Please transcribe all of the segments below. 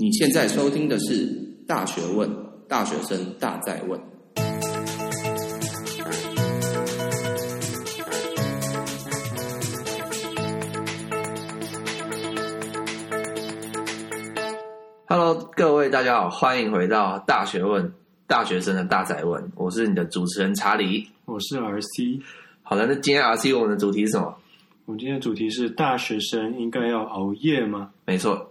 你现在收听的是《大学问》，大学生大在问。Hello，各位大家好，欢迎回到《大学问》，大学生的大在问。我是你的主持人查理，我是 RC。好的，那今天 RC 我们的主题是什么？我们今天的主题是：大学生应该要熬夜吗？没错。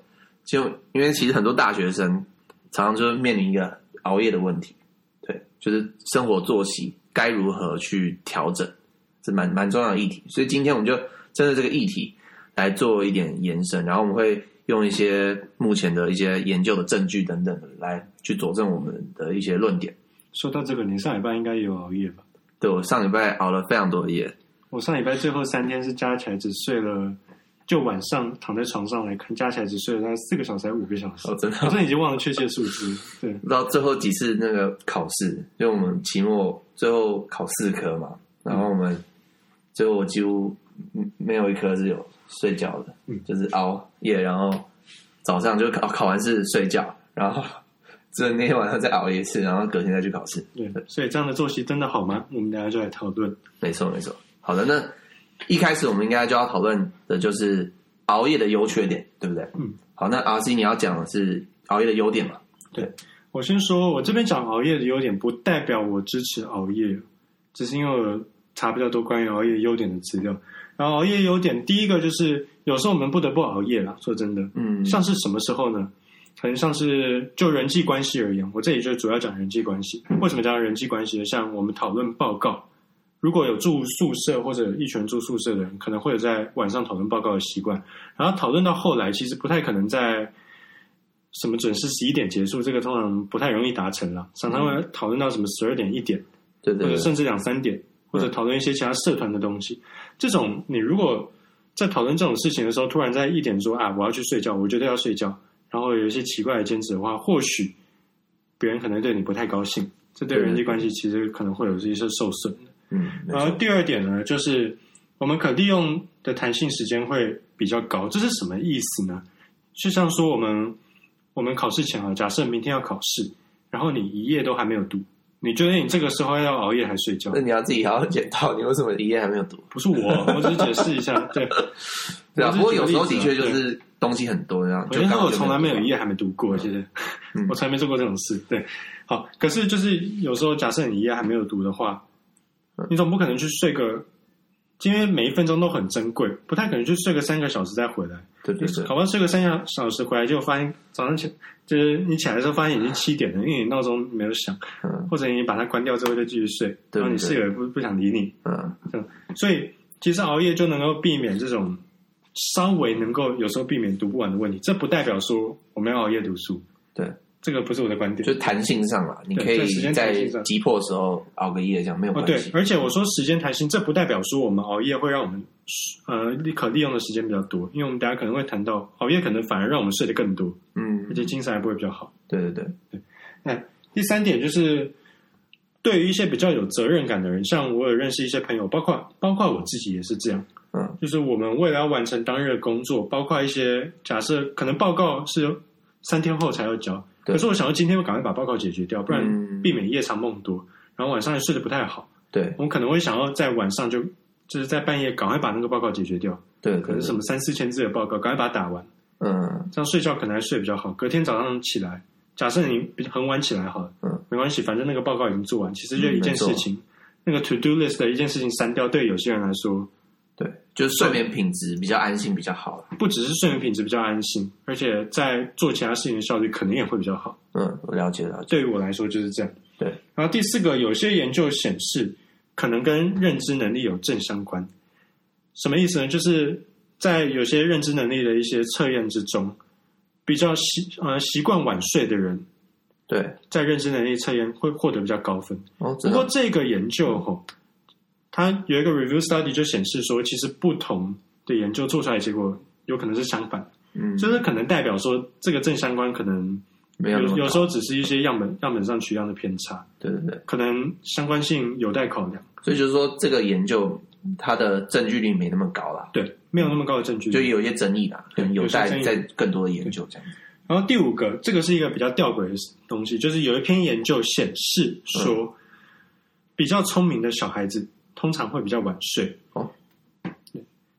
就因为其实很多大学生常常就是面临一个熬夜的问题，对，就是生活作息该如何去调整，是蛮蛮重要的议题。所以今天我们就针对这个议题来做一点延伸，然后我们会用一些目前的一些研究的证据等等的来去佐证我们的一些论点。说到这个，你上礼拜应该也有熬夜吧？对，我上礼拜熬了非常多的夜。我上礼拜最后三天是加起来只睡了。就晚上躺在床上来看，加起来只睡了大概四个小时还是五个小时？哦，真的，好像已经忘了确切数字。对，到最后几次那个考试，因为我们期末最后考四科嘛，然后我们最后我几乎没有一科是有睡觉的，嗯，就是熬夜，然后早上就考考完试睡觉，然后 只有那天晚上再熬一次，然后隔天再去考试。对，所以这样的作息真的好吗？我们大家就来讨论。没错，没错。好的，那。一开始我们应该就要讨论的就是熬夜的优缺点，对不对？嗯，好，那 RC 你要讲的是熬夜的优点嘛？对，我先说，我这边讲熬夜的优点，不代表我支持熬夜，只是因为我查比较多关于熬夜优点的资料。然后熬夜优点，第一个就是有时候我们不得不熬夜啦，说真的，嗯，像是什么时候呢？可能像是就人际关系而言，我这里就主要讲人际关系。为什么讲人际关系呢？像我们讨论报告。如果有住宿舍或者一群住宿舍的人，可能会有在晚上讨论报告的习惯。然后讨论到后来，其实不太可能在什么准时十一点结束，这个通常不太容易达成了。常常会讨论到什么十二点、一点，对对，或者甚至两三点，或者讨论一些其他社团的东西。这种你如果在讨论这种事情的时候，突然在一点说啊，我要去睡觉，我觉得要睡觉，然后有一些奇怪的坚持的话，或许别人可能对你不太高兴，这对人际关系其实可能会有一些受损。嗯，然后第二点呢，就是我们可利用的弹性时间会比较高。这是什么意思呢？就像说我们我们考试前啊，假设明天要考试，然后你一夜都还没有读，你觉得你这个时候要熬夜还睡觉？那你要自己好好检讨，你为什么一夜还没有读？不是我，我只是解释一下。对，对啊。不过有时候的确就是东西很多这样。因为我从来没有一夜还没读过，其实 我从来没做过这种事。对，好，可是就是有时候假设你一夜还没有读的话。你总不可能去睡个，因为每一分钟都很珍贵，不太可能去睡个三个小时再回来。对对对，好不好？睡个三个小时回来，就发现早上起，就是你起来的时候发现已经七点了，因为你闹钟没有响，嗯，或者你把它关掉之后再继续睡，然后你室友也不不想理你，嗯，嗯，所以其实熬夜就能够避免这种稍微能够有时候避免读不完的问题。这不代表说我们要熬夜读书，对。这个不是我的观点，就弹性上嘛，你可以在急迫的时候熬个夜，这样没有关系。对，而且我说时间弹性，这不代表说我们熬夜会让我们呃可利用的时间比较多，因为我们大家可能会谈到熬夜可能反而让我们睡得更多，嗯，而且精神还不会比较好。对对对对。那第三点就是，对于一些比较有责任感的人，像我有认识一些朋友，包括包括我自己也是这样，嗯，就是我们为了要完成当日的工作，包括一些假设可能报告是三天后才要交。可是我想要今天我赶快把报告解决掉，不然避免夜长梦多，然后晚上也睡得不太好。对，我们可能会想要在晚上就就是在半夜赶快把那个报告解决掉。对，可能什么三四千字的报告，赶快把它打完。嗯，这样睡觉可能还睡比较好。隔天早上起来，假设你很晚起来好了，嗯，没关系，反正那个报告已经做完。其实就一件事情，那个 to do list 的一件事情删掉，对有些人来说。对，就是睡眠品质比较安心，比较好。不只是睡眠品质比较安心，而且在做其他事情的效率可能也会比较好。嗯，我了解了。对于我来说就是这样。对。然后第四个，有些研究显示，可能跟认知能力有正相关。什么意思呢？就是在有些认知能力的一些测验之中，比较习呃习惯晚睡的人，对，在认知能力测验会获得比较高分。哦，不过这个研究它有一个 review study 就显示说，其实不同的研究做出来的结果有可能是相反，嗯，就是可能代表说这个正相关可能没有有时候只是一些样本样本上取样的偏差，对对对，可能相关性有待考量。所以就是说，这个研究它的证据率没那么高啦，对，没有那么高的证据，就有一些争议啦，可能有待在更多的研究这样。然后第五个，这个是一个比较吊诡的东西，就是有一篇研究显示说，嗯、比较聪明的小孩子通常会比较晚睡。哦，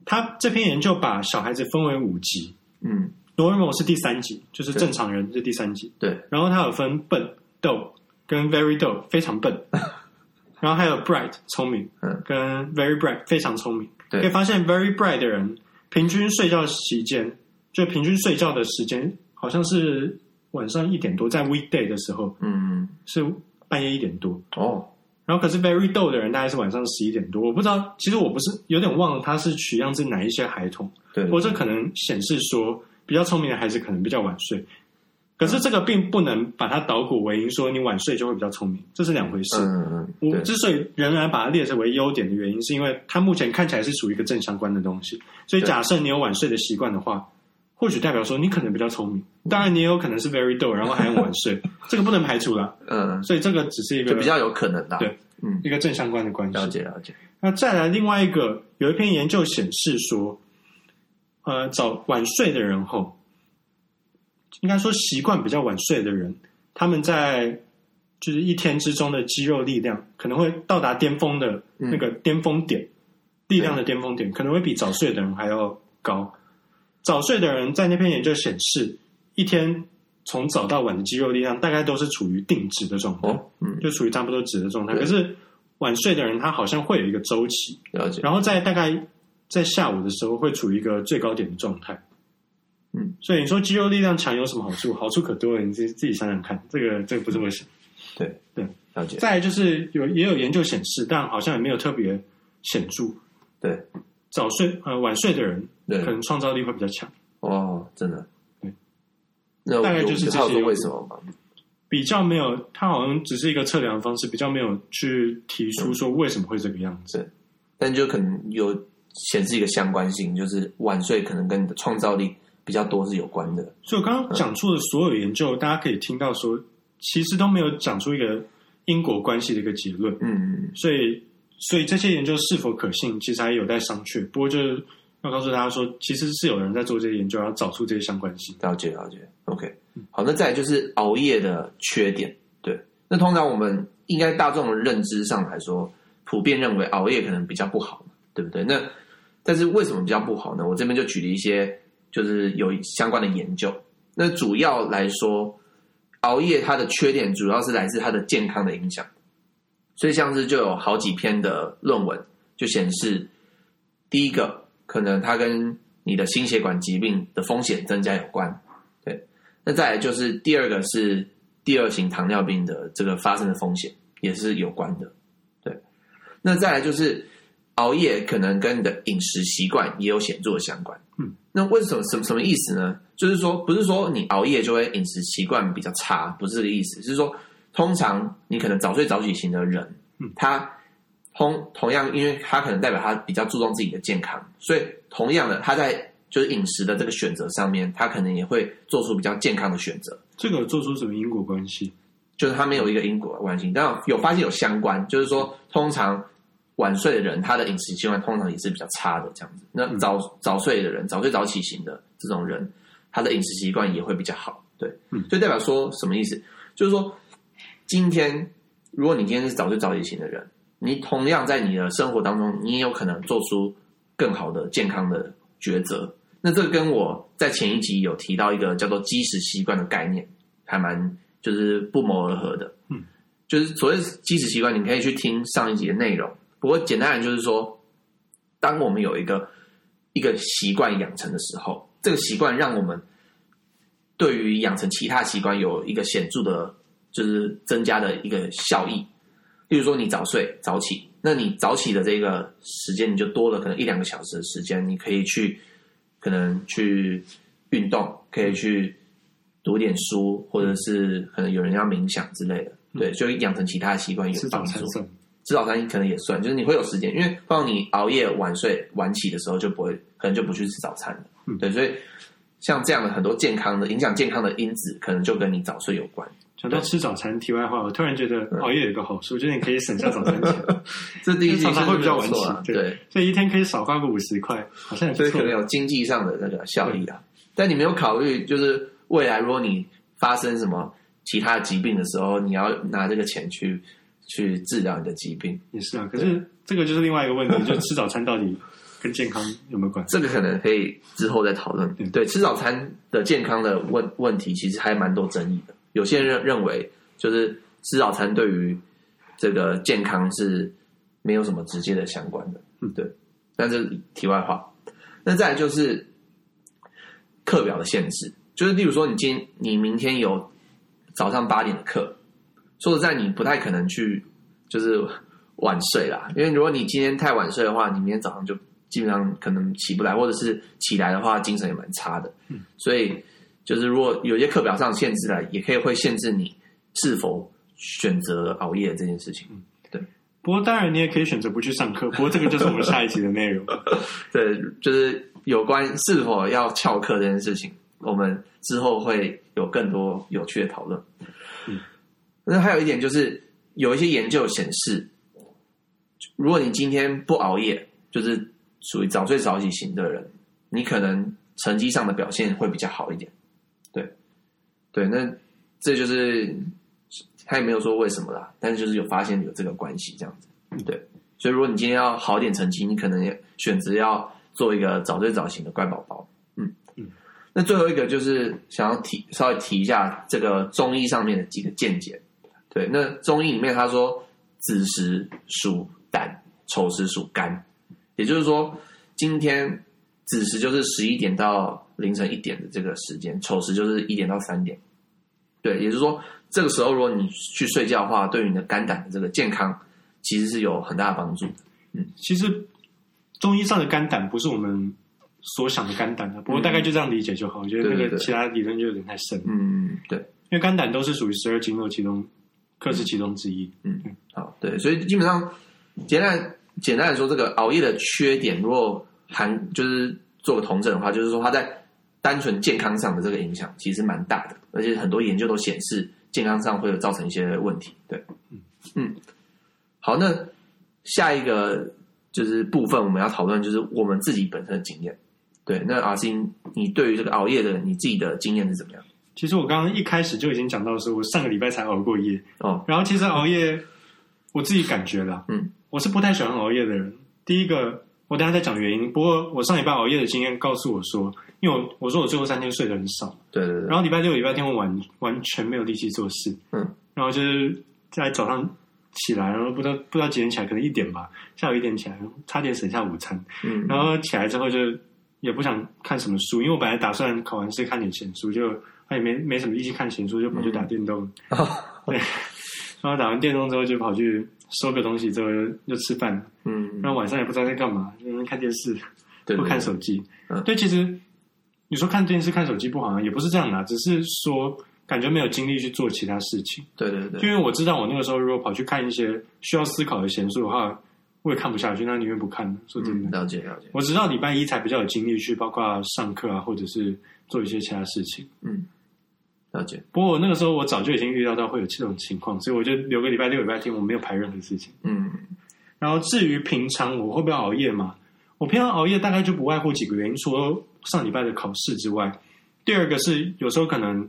他这篇研究把小孩子分为五级，嗯，normal 是第三级，就是正常人是第三级，对。然后他有分笨、逗跟 very dull 非常笨，然后还有 bright 聪明，嗯，跟 very bright 非常聪明。对，可以发现 very bright 的人平均睡觉时间，就平均睡觉的时间。好像是晚上一点多，在 weekday 的时候，嗯，是半夜一点多哦。然后可是 very dull 的人大概是晚上十一点多，我不知道，其实我不是有点忘了他是取样自哪一些孩童，对，或者可能显示说比较聪明的孩子可能比较晚睡，可是这个并不能把它捣鼓为因，说你晚睡就会比较聪明，这是两回事。嗯嗯，我之所以仍然把它列成为优点的原因，是因为它目前看起来是属于一个正相关的东西，所以假设你有晚睡的习惯的话。或许代表说你可能比较聪明，当然你也有可能是 very dull，然后还很晚睡，这个不能排除了。嗯，所以这个只是一个就比较有可能的，对，嗯，一个正相关的关系。了解了解。那再来另外一个，有一篇研究显示说，呃，早晚睡的人后，应该说习惯比较晚睡的人，他们在就是一天之中的肌肉力量可能会到达巅峰的那个巅峰点，嗯、力量的巅峰点可能会比早睡的人还要高。早睡的人在那篇研究显示，一天从早到晚的肌肉力量大概都是处于定值的状态，哦嗯、就处于差不多值的状态。可是晚睡的人，他好像会有一个周期，了解。然后在大概在下午的时候，会处于一个最高点的状态。嗯，所以你说肌肉力量强有什么好处？好处可多了，你自己自己想想看。这个这个不这么想。对对，了解。再来就是有也有研究显示，但好像也没有特别显著。对。早睡呃晚睡的人，对，可能创造力会比较强。哦，真的。对，那大概就是这些。为什么吗？比较没有，它好像只是一个测量方式，比较没有去提出说为什么会这个样子。对，但就可能有显示一个相关性，就是晚睡可能跟你的创造力比较多是有关的。所以我刚刚讲出的所有研究，嗯、大家可以听到说，其实都没有讲出一个因果关系的一个结论。嗯嗯，所以。所以这些研究是否可信，其实还有待商榷。不过就是要告诉大家说，其实是有人在做这些研究，然后找出这些相关性。了解，了解。OK，好，那再来就是熬夜的缺点。对，那通常我们应该大众的认知上来说，普遍认为熬夜可能比较不好，对不对？那但是为什么比较不好呢？我这边就举了一些，就是有相关的研究。那主要来说，熬夜它的缺点主要是来自它的健康的影响。所以，像是就有好几篇的论文就显示，第一个可能它跟你的心血管疾病的风险增加有关，对。那再来就是第二个是第二型糖尿病的这个发生的风险也是有关的，对。那再来就是熬夜可能跟你的饮食习惯也有显著的相关，嗯。那为什么什么什么意思呢？就是说不是说你熬夜就会饮食习惯比较差，不是这个意思，是说。通常你可能早睡早起型的人，嗯他同同样，因为他可能代表他比较注重自己的健康，所以同样的，他在就是饮食的这个选择上面，他可能也会做出比较健康的选择。这个做出什么因果关系？就是他没有一个因果关系，但有发现有相关，就是说，通常晚睡的人，他的饮食习惯通常也是比较差的这样子。那早早睡的人，早睡早起型的这种人，他的饮食习惯也会比较好。对，嗯，所以代表说什么意思？就是说。今天，如果你今天是早睡早起型的人，你同样在你的生活当中，你也有可能做出更好的健康的抉择。那这个跟我在前一集有提到一个叫做基石习惯的概念，还蛮就是不谋而合的。嗯，就是所谓基石习惯，你可以去听上一集的内容。不过简单来就是说，当我们有一个一个习惯养成的时候，这个习惯让我们对于养成其他习惯有一个显著的。就是增加的一个效益，例如说你早睡早起，那你早起的这个时间你就多了可能一两个小时的时间，你可以去可能去运动，可以去读点书，或者是可能有人要冥想之类的，对，就养成其他的习惯有帮助。吃早餐，吃早餐可能也算，就是你会有时间，因为放你熬夜晚睡晚起的时候就不会，可能就不去吃早餐了。嗯，对，所以像这样的很多健康的影响健康的因子，可能就跟你早睡有关。想到吃早餐，题外话，我突然觉得熬夜有一个好处，就是你可以省下早餐钱。这第一常常会比较晚起，对，所以一天可以少花个五十块，好像。所以可能有经济上的那个效益啊。但你没有考虑，就是未来如果你发生什么其他疾病的时候，你要拿这个钱去去治疗你的疾病。也是啊，可是这个就是另外一个问题，就吃早餐到底跟健康有没有关系？这个可能可以之后再讨论。对，对，吃早餐的健康的问问题，其实还蛮多争议的。有些人认认为，就是吃早餐对于这个健康是没有什么直接的相关的。嗯，对。但是题外话，那再来就是课表的限制，就是例如说，你今你明天有早上八点的课，说实在，你不太可能去就是晚睡啦，因为如果你今天太晚睡的话，你明天早上就基本上可能起不来，或者是起来的话，精神也蛮差的。嗯，所以。就是如果有些课表上限制了，也可以会限制你是否选择熬夜这件事情。对。不过当然你也可以选择不去上课。不过这个就是我们下一集的内容。对，就是有关是否要翘课这件事情，我们之后会有更多有趣的讨论。嗯。那还有一点就是，有一些研究显示，如果你今天不熬夜，就是属于早睡早起型的人，你可能成绩上的表现会比较好一点。对，那这就是他也没有说为什么啦，但是就是有发现有这个关系这样子。对，所以如果你今天要好点成绩，你可能也选择要做一个早睡早醒的乖宝宝。嗯嗯。那最后一个就是想要提稍微提一下这个中医上面的几个见解。对，那中医里面他说子时属胆，丑时属肝，也就是说今天子时就是十一点到。凌晨一点的这个时间，丑时就是一点到三点，对，也就是说，这个时候如果你去睡觉的话，对于你的肝胆的这个健康，其实是有很大的帮助的。嗯，其实中医上的肝胆不是我们所想的肝胆的，不过大概就这样理解就好。嗯、我觉得那个其他理论就有点太深。嗯，对，因为肝胆都是属于十二经络其中各是其中之一。嗯，好，对，所以基本上简单简单来说，这个熬夜的缺点，如果含就是做个同证的话，就是说它在单纯健康上的这个影响其实蛮大的，而且很多研究都显示健康上会有造成一些问题。对，嗯嗯，好，那下一个就是部分我们要讨论，就是我们自己本身的经验。对，那阿星，你对于这个熬夜的你自己的经验是怎么样？其实我刚刚一开始就已经讲到说，我上个礼拜才熬过夜哦。然后其实熬夜，我自己感觉啦，嗯，我是不太喜欢熬夜的人。第一个，我等下再讲原因。不过我上礼拜熬夜的经验告诉我说。因为我我说我最后三天睡得很少，对对对，然后礼拜六、礼拜天我完完全没有力气做事，嗯，然后就是在早上起来，然后不知道不知道几点起来，可能一点吧，下午一点起来，差点省下午餐，嗯，然后起来之后就也不想看什么书，因为我本来打算考完试看点闲书，就他也没没什么力气看闲书，就跑去打电动，嗯、对，然后打完电动之后就跑去收个东西，之后又又吃饭，嗯，然后晚上也不知道在干嘛，因为看电视，不看手机，嗯，对，其实。你说看电视、看手机不好啊？也不是这样的啊，只是说感觉没有精力去做其他事情。对对对，因为我知道我那个时候如果跑去看一些需要思考的闲书的话，我也看不下去，那宁愿不看。说真的，嗯，了解了解。我知道礼拜一才比较有精力去，包括上课啊，或者是做一些其他事情。嗯，了解。不过我那个时候我早就已经预料到会有这种情况，所以我就留个礼拜六、礼拜天，我没有排任何事情。嗯，然后至于平常我会不会熬夜嘛？我平常熬夜大概就不外乎几个原因，除了上礼拜的考试之外，第二个是有时候可能，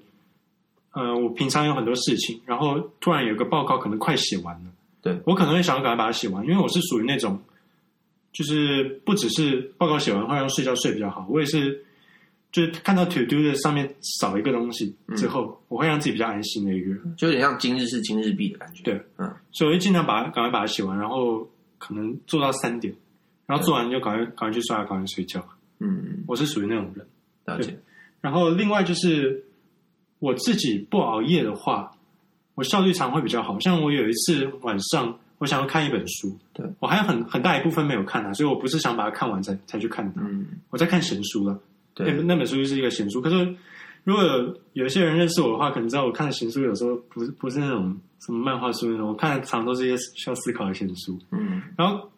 呃，我平常有很多事情，然后突然有个报告可能快写完了，对，我可能会想要赶快把它写完，因为我是属于那种，就是不只是报告写完后要睡觉睡比较好，我也是，就是看到 to do 的上面少一个东西之后，嗯、我会让自己比较安心的一个。人，就有点像今日事今日毕的感觉，对，嗯，所以我就尽量把它赶快把它写完，然后可能做到三点，然后做完就赶快赶快去刷牙，赶快睡觉。嗯，我是属于那种人，了解。然后另外就是我自己不熬夜的话，我效率常会比较好。像我有一次晚上，我想要看一本书，对，我还有很很大一部分没有看啊，所以我不是想把它看完才才去看它。嗯，我在看神书了。对，那本书就是一个闲书。可是如果有，些人认识我的话，可能知道我看的闲书有时候不是不是那种什么漫画书那种，我看的常都是一些需要思考的闲书。嗯，然后。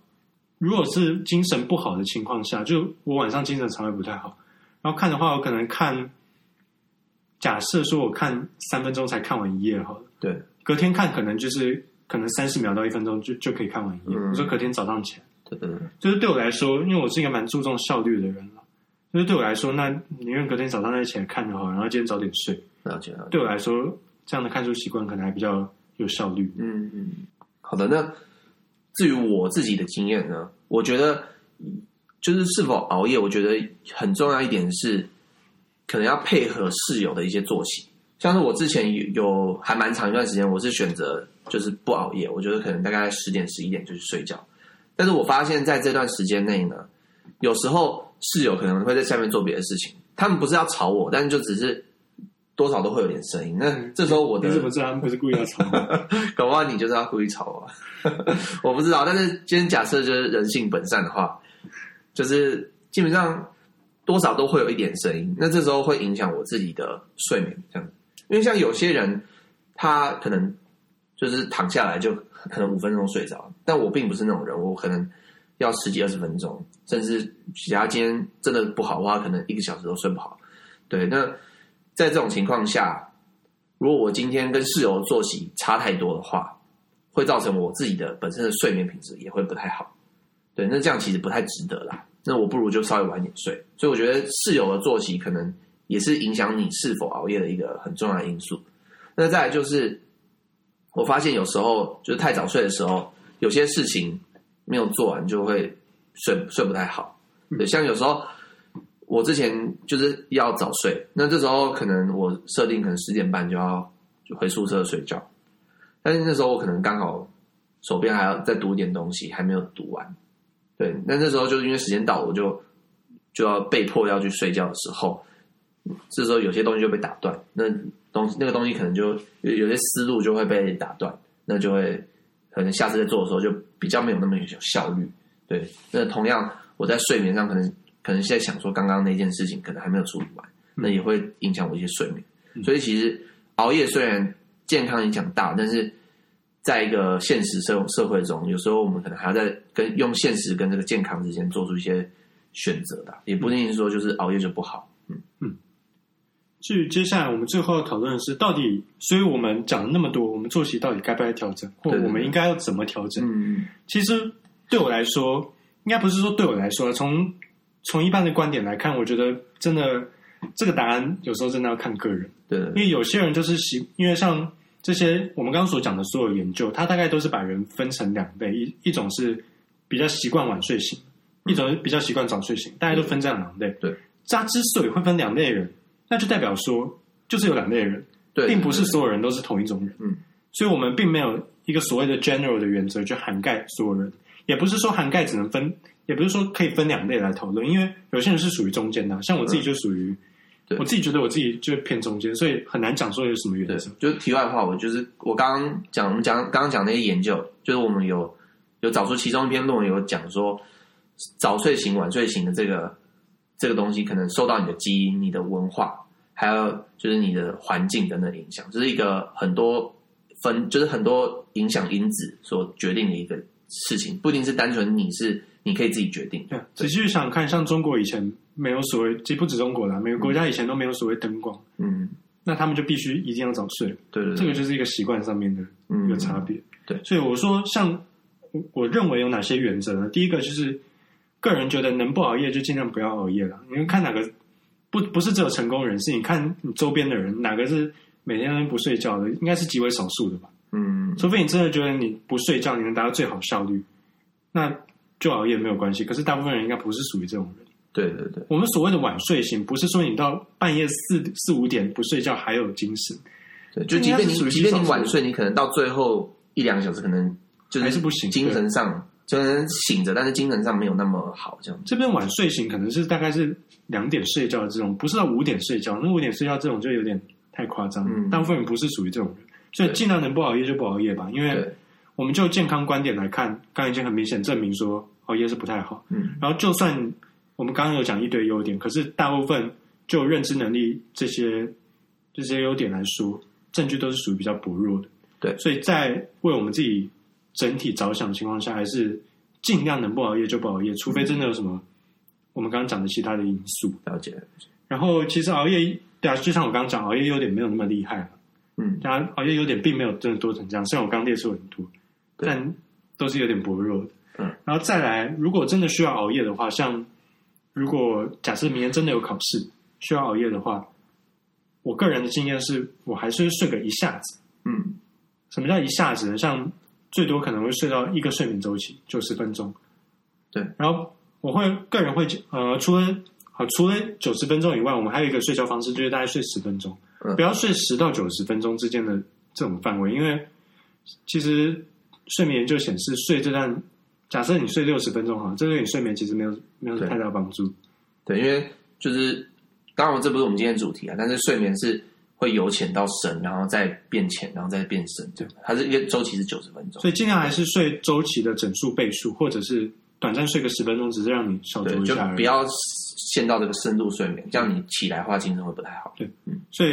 如果是精神不好的情况下，就我晚上精神常会不太好，然后看的话，我可能看，假设说我看三分钟才看完一页好了，对，隔天看可能就是可能三十秒到一分钟就就可以看完一页。我说隔天早上起来，对对对，就是对我来说，因为我是一个蛮注重效率的人了，那对我来说，那宁愿隔天早上再起来看就好，然后今天早点睡。了解了解。对我来说，这样的看书习惯可能还比较有效率。嗯嗯。好的，那至于我自己的经验呢，我觉得就是是否熬夜，我觉得很重要一点是，可能要配合室友的一些作息。像是我之前有有还蛮长一段时间，我是选择就是不熬夜，我觉得可能大概十点十一点就去睡觉。但是我发现在这段时间内呢，有时候。室友可能会在下面做别的事情，他们不是要吵我，但是就只是多少都会有点声音。那这时候我的你怎么知道他们不是故意要吵？搞不好你就是要故意吵我，我不知道。但是今天假设就是人性本善的话，就是基本上多少都会有一点声音。那这时候会影响我自己的睡眠，这样。因为像有些人，他可能就是躺下来就可能五分钟睡着，但我并不是那种人，我可能。要十几二十分钟，甚至其他今天真的不好的话，可能一个小时都睡不好。对，那在这种情况下，如果我今天跟室友的作息差太多的话，会造成我自己的本身的睡眠品质也会不太好。对，那这样其实不太值得啦。那我不如就稍微晚点睡。所以我觉得室友的作息可能也是影响你是否熬夜的一个很重要的因素。那再来就是，我发现有时候就是太早睡的时候，有些事情。没有做完就会睡睡不太好，对，像有时候我之前就是要早睡，那这时候可能我设定可能十点半就要就回宿舍睡觉，但是那时候我可能刚好手边还要再读点东西，还没有读完，对，那那时候就是因为时间到，我就就要被迫要去睡觉的时候，这时候有些东西就被打断，那东西那个东西可能就有有些思路就会被打断，那就会。可能下次在做的时候就比较没有那么有效率，对。那同样我在睡眠上可能可能现在想说刚刚那件事情可能还没有处理完，那也会影响我一些睡眠。所以其实熬夜虽然健康影响大，但是在一个现实社社会中，有时候我们可能还要在跟用现实跟这个健康之间做出一些选择的，也不一定是说就是熬夜就不好。至于接下来我们最后要讨论的是，到底，所以我们讲了那么多，我们作息到底该不该调整，或我们应该要怎么调整？嗯，其实对我来说，应该不是说对我来说，从从一般的观点来看，我觉得真的这个答案有时候真的要看个人。对，因为有些人就是习，因为像这些我们刚刚所讲的所有研究，它大概都是把人分成两类，一一种是比较习惯晚睡型，一种是比较习惯早睡型，大家都分这样两类。对，它之所以会分两类人。那就代表说，就是有两类人，对，并不是所有人都是同一种人。嗯，所以我们并没有一个所谓的 general 的原则，去涵盖所有人，也不是说涵盖只能分，也不是说可以分两类来讨论，因为有些人是属于中间的，像我自己就属于，嗯、我自己觉得我自己就是偏中间，所以很难讲说有什么原则。就是题外话，我就是我刚刚讲，我们讲刚刚讲那些研究，就是我们有有找出其中一篇论文有讲说，早睡型、晚睡型的这个这个东西，可能受到你的基因、你的文化。还有就是你的环境等等影响，这、就是一个很多分，就是很多影响因子所决定的一个事情，不一定是单纯你是你可以自己决定。对，仔细想看，像中国以前没有所谓，其实不止中国啦，每个国家以前都没有所谓灯光，嗯，那他们就必须一定要早睡。对，对，对，这个就是一个习惯上面的一个差别。嗯、对，所以我说，像我认为有哪些原则呢？第一个就是个人觉得能不熬夜就尽量不要熬夜了，你们看哪个。不不是只有成功人士，你看你周边的人，哪个是每天都不睡觉的？应该是极为少数的吧。嗯，除非你真的觉得你不睡觉，你能达到最好效率，那就熬夜没有关系。可是大部分人应该不是属于这种人。对对对，我们所谓的晚睡型，不是说你到半夜四四五点不睡觉还有精神。对，就即便你即便你晚睡，你可能到最后一两个小时，可能就是还是不行，精神上。就是醒着，但是精神上没有那么好，这样。这边晚睡醒可能是大概是两点睡觉的这种，不是到五点睡觉。那五点睡觉这种就有点太夸张。嗯，大部分人不是属于这种人，所以尽量能不熬夜就不熬夜吧。因为我们就健康观点来看，刚刚已经很明显证明说熬夜是不太好。嗯，然后就算我们刚刚有讲一堆优点，可是大部分就认知能力这些这些优点来说，证据都是属于比较薄弱的。对，所以在为我们自己。整体着想的情况下，还是尽量能不熬夜就不熬夜，除非真的有什么我们刚刚讲的其他的因素。了解。然后，其实熬夜，对啊，就像我刚刚讲，熬夜优点没有那么厉害。嗯，当然，熬夜优点并没有真的多成这样。虽然我刚刚列出很多，但都是有点薄弱的。嗯。然后再来，如果真的需要熬夜的话，像如果假设明天真的有考试需要熬夜的话，我个人的经验是我还是睡个一下子。嗯，什么叫一下子呢？像最多可能会睡到一个睡眠周期九十分钟。对，然后我会个人会呃，除了好除了九十分钟以外，我们还有一个睡觉方式，就是大概睡十分钟，嗯、不要睡十到九十分钟之间的这种范围，因为其实睡眠研究显示，睡这段假设你睡六十分钟哈，这对你睡眠其实没有没有太大帮助。对，因为就是当然这不是我们今天的主题啊，但是睡眠是会由浅到深，然后再变浅，然后再变深，对，它是一个周期是九十分钟，所以尽量还是睡周期的整数倍数，或者是。短暂睡个十分钟，只是让你小酌一下就不要陷到这个深度睡眠，这样你起来的话精神会不太好。对，嗯，所以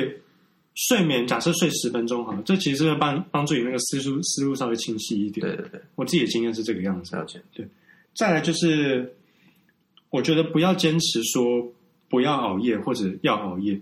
睡眠假设睡十分钟好了，这其实是会帮帮助你那个思路思路稍微清晰一点。对对对，我自己的经验是这个样子。了解。对，再来就是，我觉得不要坚持说不要熬夜或者要熬夜，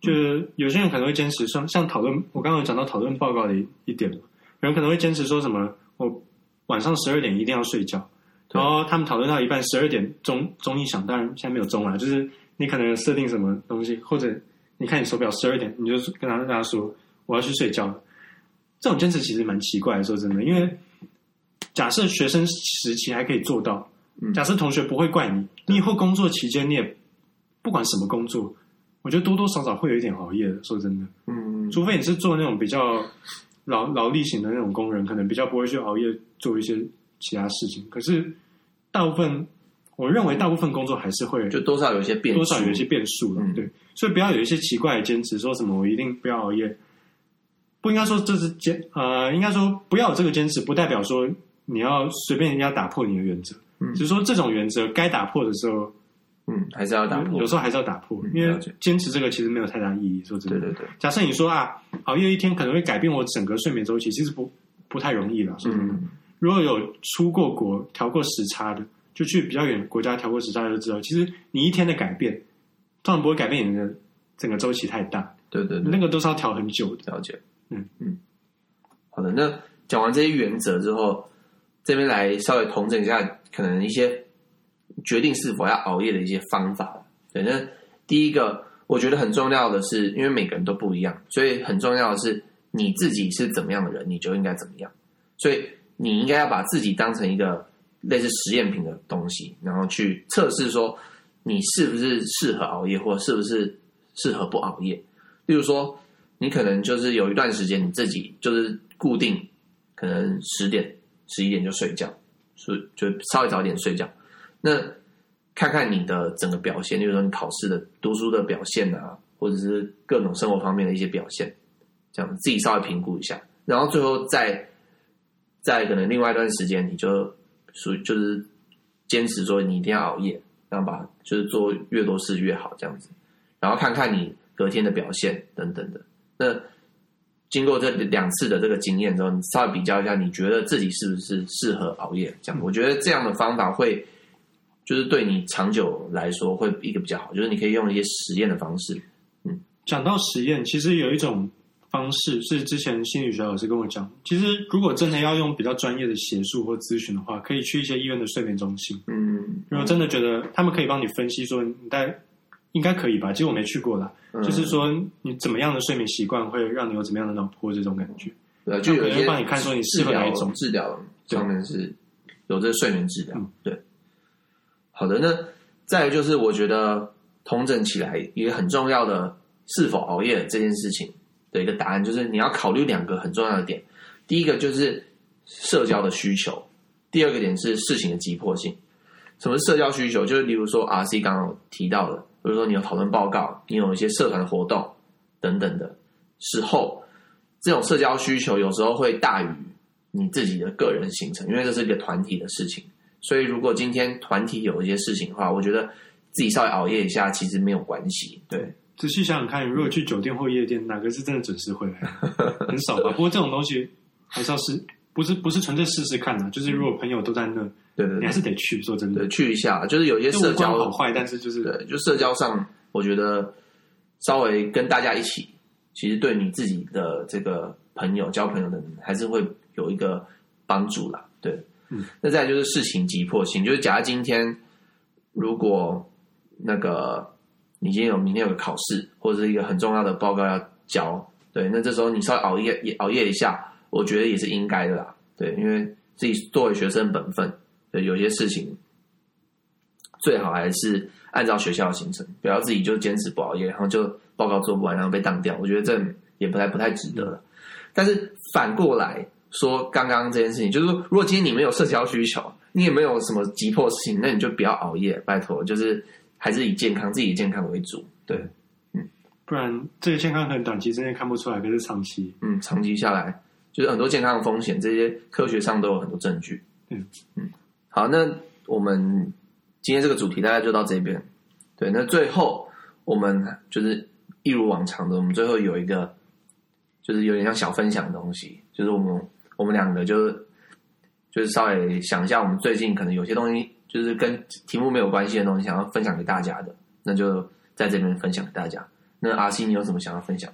就是有些人可能会坚持像像讨论，我刚刚有讲到讨论报告的一一点，有人可能会坚持说什么，我晚上十二点一定要睡觉。然后他们讨论到一半，十二点钟钟一响，当然现在没有钟了，就是你可能设定什么东西，或者你看你手表十二点，你就跟他跟他说我要去睡觉了。这种坚持其实蛮奇怪的，说真的，因为假设学生时期还可以做到，假设同学不会怪你，你以后工作期间你也不管什么工作，我觉得多多少少会有一点熬夜的。说真的，嗯，除非你是做那种比较劳劳力型的那种工人，可能比较不会去熬夜做一些。其他事情，可是大部分，我认为大部分工作还是会就多少有一些变数，多少有一些变数了，嗯、对，所以不要有一些奇怪的坚持，说什么我一定不要熬夜，不应该说这是坚，呃，应该说不要有这个坚持，不代表说你要随便人家打破你的原则，嗯，只是说这种原则该打破的时候，嗯，还是要打破，有时候还是要打破，嗯、因为坚持这个其实没有太大意义，说真的，对对对，假设你说啊，熬夜一天可能会改变我整个睡眠周期，其实不不太容易了，说真的。嗯如果有出过国调过时差的，就去比较远国家调过时差的就知道，其实你一天的改变，当然不会改变你的整个周期太大。对对对，那个都是要调很久的。了解。嗯嗯。好的，那讲完这些原则之后，这边来稍微统整一下，可能一些决定是否要熬夜的一些方法。反正第一个我觉得很重要的是，因为每个人都不一样，所以很重要的是你自己是怎么样的人，你就应该怎么样。所以。你应该要把自己当成一个类似实验品的东西，然后去测试说你是不是适合熬夜，或是不是适合不熬夜。例如说，你可能就是有一段时间你自己就是固定，可能十点、十一点就睡觉，所以就稍微早点睡觉。那看看你的整个表现，例如说你考试的读书的表现啊，或者是各种生活方面的一些表现，这样自己稍微评估一下，然后最后再。在可能另外一段时间，你就属于就是坚持说你一定要熬夜，然后把就是做越多事越好这样子，然后看看你隔天的表现等等的。那经过这两次的这个经验之后，你稍微比较一下，你觉得自己是不是适合熬夜？这样，我觉得这样的方法会就是对你长久来说会一个比较好，就是你可以用一些实验的方式。嗯，讲到实验，其实有一种。方式是之前心理学老师跟我讲，其实如果真的要用比较专业的协助或咨询的话，可以去一些医院的睡眠中心。嗯，如果真的觉得他们可以帮你分析说，你大概应该可以吧？其实我没去过啦，嗯、就是说你怎么样的睡眠习惯会让你有怎么样的脑波这种感觉。对，就有人帮你看说你适合哪一种治疗，上面是有这个睡眠治疗。嗯、对，好的，那再来就是我觉得统整起来一个很重要的是否熬夜这件事情。的一个答案就是你要考虑两个很重要的点，第一个就是社交的需求，第二个点是事情的急迫性。什么社交需求？就是例如说 RC 刚刚提到的，比如说你有讨论报告，你有一些社团活动等等的时候，这种社交需求有时候会大于你自己的个人行程，因为这是一个团体的事情。所以如果今天团体有一些事情的话，我觉得自己稍微熬夜一下其实没有关系，对。仔细想想看，如果去酒店或夜店，哪个是真的准时回来？很少吧。不过这种东西还是要试，不是不是纯粹试试看的。就是如果朋友都在那，对对，对，你还是得去。说真的，去一下，就是有些社交好坏，但是就是对，就社交上，我觉得稍微跟大家一起，其实对你自己的这个朋友交朋友的人，还是会有一个帮助啦。对，嗯，那再就是事情急迫性，就是假如今天如果那个你今天有明天有个考试，或者是一个很重要的报告要交，对，那这时候你稍微熬夜也熬夜一下，我觉得也是应该的啦，对，因为自己作为学生本分，对，有些事情最好还是按照学校的行程，不要自己就坚持不熬夜，然后就报告做不完，然后被当掉，我觉得这也不太不太值得了。但是反过来说，刚刚这件事情，就是说，如果今天你没有社交需求，你也没有什么急迫事情，那你就不要熬夜，拜托，就是还是以健康自己健康为主，对，嗯，不然这个健康可能短期之内看不出来，可是长期，嗯，长期下来就是很多健康的风险，这些科学上都有很多证据，嗯嗯，好，那我们今天这个主题大概就到这边，对，那最后我们就是一如往常的，我们最后有一个就是有点像小分享的东西，就是我们我们两个就是。就是稍微想一下，我们最近可能有些东西，就是跟题目没有关系的东西，想要分享给大家的，那就在这边分享给大家。那阿西，你有什么想要分享？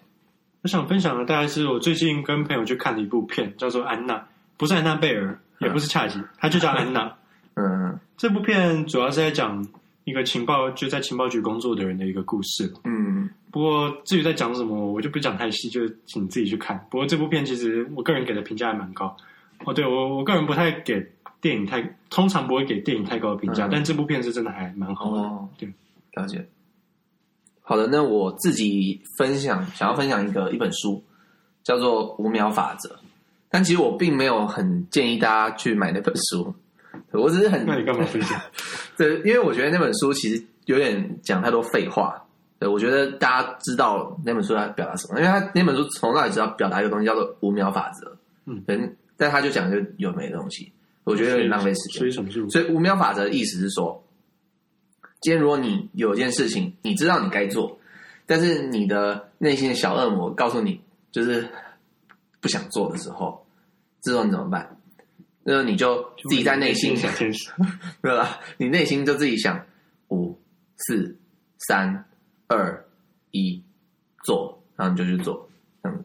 我想分享的大概是我最近跟朋友去看的一部片，叫做《安娜》，不是安娜贝尔，也不是恰吉，它就叫安娜。嗯，这部片主要是在讲一个情报就在情报局工作的人的一个故事。嗯，不过至于在讲什么，我就不讲太细，就请自己去看。不过这部片其实我个人给的评价还蛮高。哦，对我我个人不太给电影太，通常不会给电影太高的评价，嗯、但这部片是真的还蛮好的。哦，对，了解。好的，那我自己分享，想要分享一个一本书，叫做《五秒法则》，但其实我并没有很建议大家去买那本书，我只是很……那你干嘛分享？对，因为我觉得那本书其实有点讲太多废话。对，我觉得大家知道那本书在表达什么，因为他那本书从那里知道表达一个东西，叫做五秒法则。嗯，但他就讲就有没的东西，我觉得有点浪费时间。所以什么是？所以五秒法则的意思是说，今天如果你有一件事情，你知道你该做，但是你的内心的小恶魔告诉你就是不想做的时候，这时候你怎么办？那你就自己在内心想，对吧？你内心就自己想五、四、三、二、一，做，然后你就去做，嗯。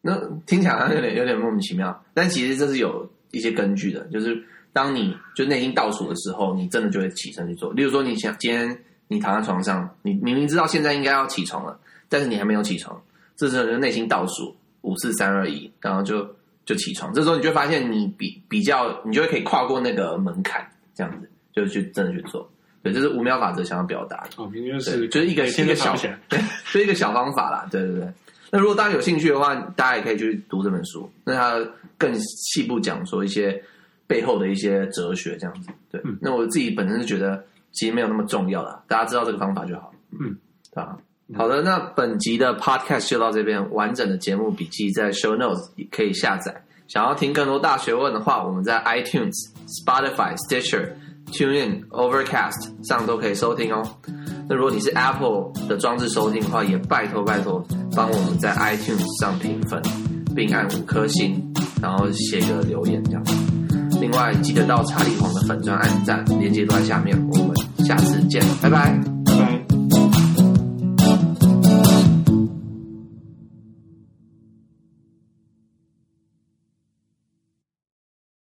那听起来好像有点有点莫名其妙，但其实这是有一些根据的。就是当你就内心倒数的时候，你真的就会起身去做。例如说，你想今天你躺在床上，你明明知道现在应该要起床了，但是你还没有起床，这时候就内心倒数五四三二一，然后就就起床。这时候你就会发现你比比较，你就会可以跨过那个门槛，这样子就去真的去做。对，这是五秒法则想要表达的。哦，明明就是就是一个一个小对，就一个小方法啦。对对对。那如果大家有兴趣的话，大家也可以去读这本书。那它更细部讲说一些背后的一些哲学，这样子。对，嗯、那我自己本身是觉得其实没有那么重要啦，大家知道这个方法就好。嗯，对吧？好的，那本集的 podcast 就到这边，完整的节目笔记在 show notes 也可以下载。想要听更多大学问的话，我们在 iTunes、Spotify、Stitcher、TuneIn、Overcast 上都可以收听哦。那如果你是 Apple 的装置收听的话，也拜托拜托帮我们在 iTunes 上评分，并按五颗星，然后写个留言这样。另外记得到查理皇的粉专按赞，链接都在下面。我们下次见，拜拜。